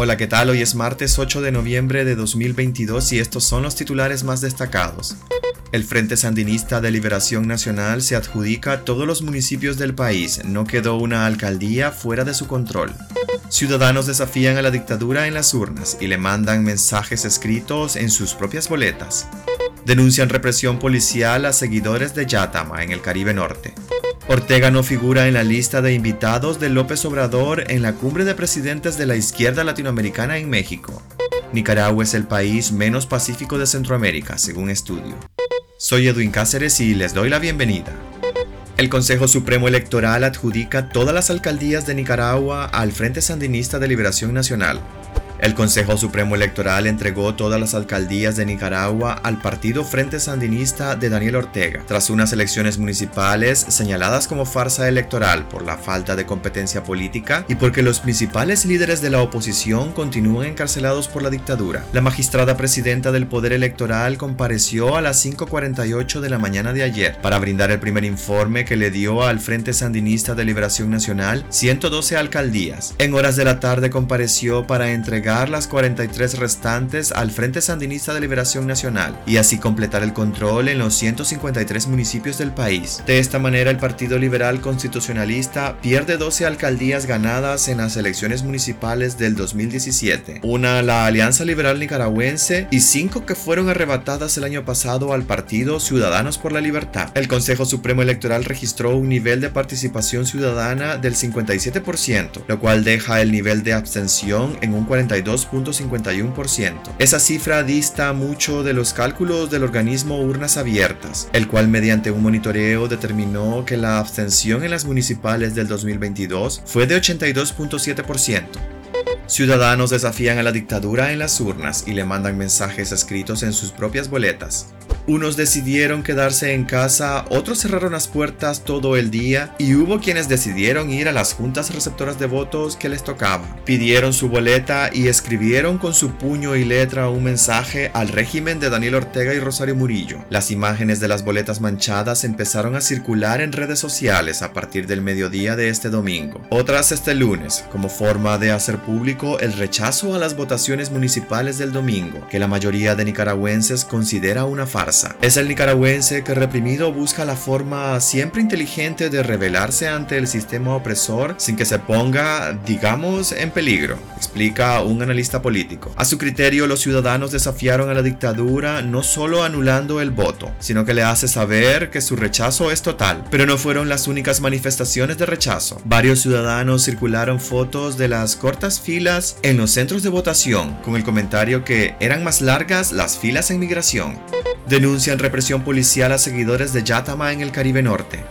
Hola, ¿qué tal? Hoy es martes 8 de noviembre de 2022 y estos son los titulares más destacados. El Frente Sandinista de Liberación Nacional se adjudica todos los municipios del país, no quedó una alcaldía fuera de su control. Ciudadanos desafían a la dictadura en las urnas y le mandan mensajes escritos en sus propias boletas. Denuncian represión policial a seguidores de Yatama en el Caribe Norte. Ortega no figura en la lista de invitados de López Obrador en la cumbre de presidentes de la izquierda latinoamericana en México. Nicaragua es el país menos pacífico de Centroamérica, según estudio. Soy Edwin Cáceres y les doy la bienvenida. El Consejo Supremo Electoral adjudica todas las alcaldías de Nicaragua al Frente Sandinista de Liberación Nacional, el Consejo Supremo Electoral entregó todas las alcaldías de Nicaragua al Partido Frente Sandinista de Daniel Ortega, tras unas elecciones municipales señaladas como farsa electoral por la falta de competencia política y porque los principales líderes de la oposición continúan encarcelados por la dictadura. La magistrada presidenta del Poder Electoral compareció a las 5.48 de la mañana de ayer para brindar el primer informe que le dio al Frente Sandinista de Liberación Nacional 112 alcaldías. En horas de la tarde compareció para entregar las 43 restantes al Frente Sandinista de Liberación Nacional y así completar el control en los 153 municipios del país. De esta manera, el Partido Liberal Constitucionalista pierde 12 alcaldías ganadas en las elecciones municipales del 2017, una la Alianza Liberal Nicaragüense y cinco que fueron arrebatadas el año pasado al Partido Ciudadanos por la Libertad. El Consejo Supremo Electoral registró un nivel de participación ciudadana del 57%, lo cual deja el nivel de abstención en un 40 2.51%. Esa cifra dista mucho de los cálculos del organismo Urnas Abiertas, el cual mediante un monitoreo determinó que la abstención en las municipales del 2022 fue de 82.7%. Ciudadanos desafían a la dictadura en las urnas y le mandan mensajes escritos en sus propias boletas. Unos decidieron quedarse en casa, otros cerraron las puertas todo el día y hubo quienes decidieron ir a las juntas receptoras de votos que les tocaba. Pidieron su boleta y escribieron con su puño y letra un mensaje al régimen de Daniel Ortega y Rosario Murillo. Las imágenes de las boletas manchadas empezaron a circular en redes sociales a partir del mediodía de este domingo. Otras este lunes, como forma de hacer público el rechazo a las votaciones municipales del domingo, que la mayoría de nicaragüenses considera una farsa. Es el nicaragüense que reprimido busca la forma siempre inteligente de rebelarse ante el sistema opresor sin que se ponga, digamos, en peligro, explica un analista político. A su criterio, los ciudadanos desafiaron a la dictadura no solo anulando el voto, sino que le hace saber que su rechazo es total. Pero no fueron las únicas manifestaciones de rechazo. Varios ciudadanos circularon fotos de las cortas filas en los centros de votación, con el comentario que eran más largas las filas en migración denuncian represión policial a seguidores de Yatama en el Caribe Norte.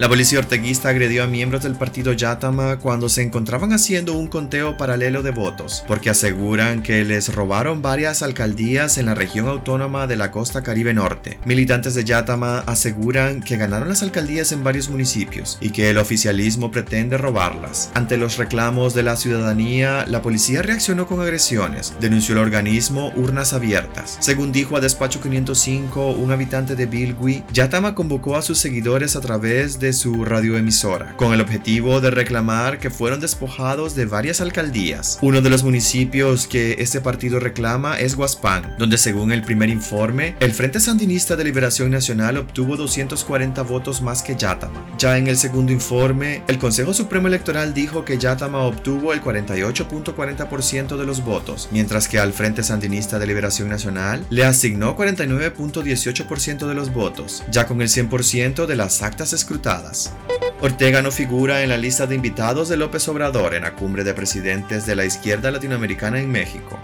La policía orteguista agredió a miembros del partido Yatama cuando se encontraban haciendo un conteo paralelo de votos, porque aseguran que les robaron varias alcaldías en la región autónoma de la costa Caribe Norte. Militantes de Yatama aseguran que ganaron las alcaldías en varios municipios y que el oficialismo pretende robarlas. Ante los reclamos de la ciudadanía, la policía reaccionó con agresiones, denunció el organismo Urnas Abiertas. Según dijo a Despacho 505, un habitante de Bilgui, Yatama convocó a sus seguidores a través de su radioemisora, con el objetivo de reclamar que fueron despojados de varias alcaldías. Uno de los municipios que este partido reclama es Huaspán, donde según el primer informe, el Frente Sandinista de Liberación Nacional obtuvo 240 votos más que Yatama. Ya en el segundo informe, el Consejo Supremo Electoral dijo que Yatama obtuvo el 48.40% de los votos, mientras que al Frente Sandinista de Liberación Nacional le asignó 49.18% de los votos, ya con el 100% de las actas escrutadas Ortega no figura en la lista de invitados de López Obrador en la cumbre de presidentes de la izquierda latinoamericana en México.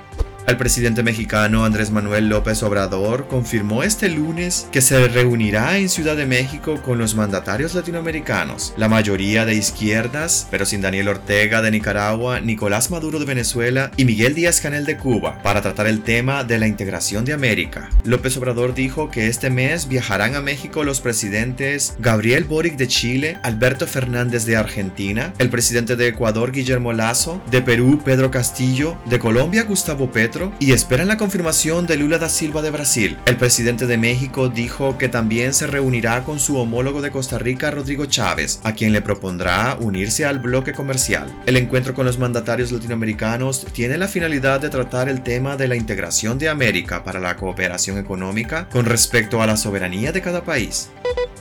El presidente mexicano Andrés Manuel López Obrador confirmó este lunes que se reunirá en Ciudad de México con los mandatarios latinoamericanos, la mayoría de izquierdas, pero sin Daniel Ortega de Nicaragua, Nicolás Maduro de Venezuela y Miguel Díaz Canel de Cuba, para tratar el tema de la integración de América. López Obrador dijo que este mes viajarán a México los presidentes Gabriel Boric de Chile, Alberto Fernández de Argentina, el presidente de Ecuador Guillermo Lazo, de Perú Pedro Castillo, de Colombia Gustavo Petro, y esperan la confirmación de Lula da Silva de Brasil. El presidente de México dijo que también se reunirá con su homólogo de Costa Rica, Rodrigo Chávez, a quien le propondrá unirse al bloque comercial. El encuentro con los mandatarios latinoamericanos tiene la finalidad de tratar el tema de la integración de América para la cooperación económica con respecto a la soberanía de cada país.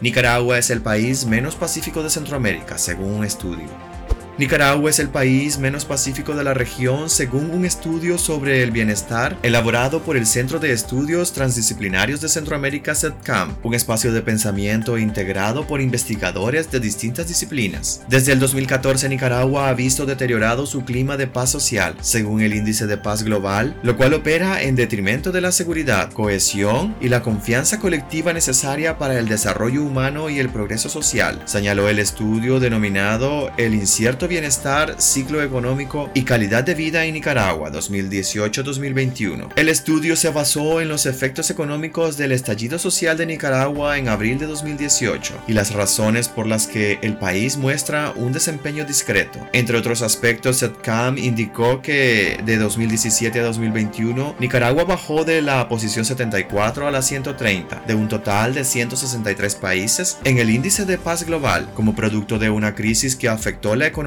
Nicaragua es el país menos pacífico de Centroamérica, según un estudio. Nicaragua es el país menos pacífico de la región según un estudio sobre el bienestar elaborado por el Centro de Estudios Transdisciplinarios de Centroamérica CETCAM, un espacio de pensamiento integrado por investigadores de distintas disciplinas. Desde el 2014 Nicaragua ha visto deteriorado su clima de paz social, según el índice de paz global, lo cual opera en detrimento de la seguridad, cohesión y la confianza colectiva necesaria para el desarrollo humano y el progreso social, señaló el estudio denominado El incierto bienestar, ciclo económico y calidad de vida en Nicaragua 2018-2021. El estudio se basó en los efectos económicos del estallido social de Nicaragua en abril de 2018 y las razones por las que el país muestra un desempeño discreto. Entre otros aspectos, SETCAM indicó que de 2017 a 2021 Nicaragua bajó de la posición 74 a la 130 de un total de 163 países en el índice de paz global como producto de una crisis que afectó la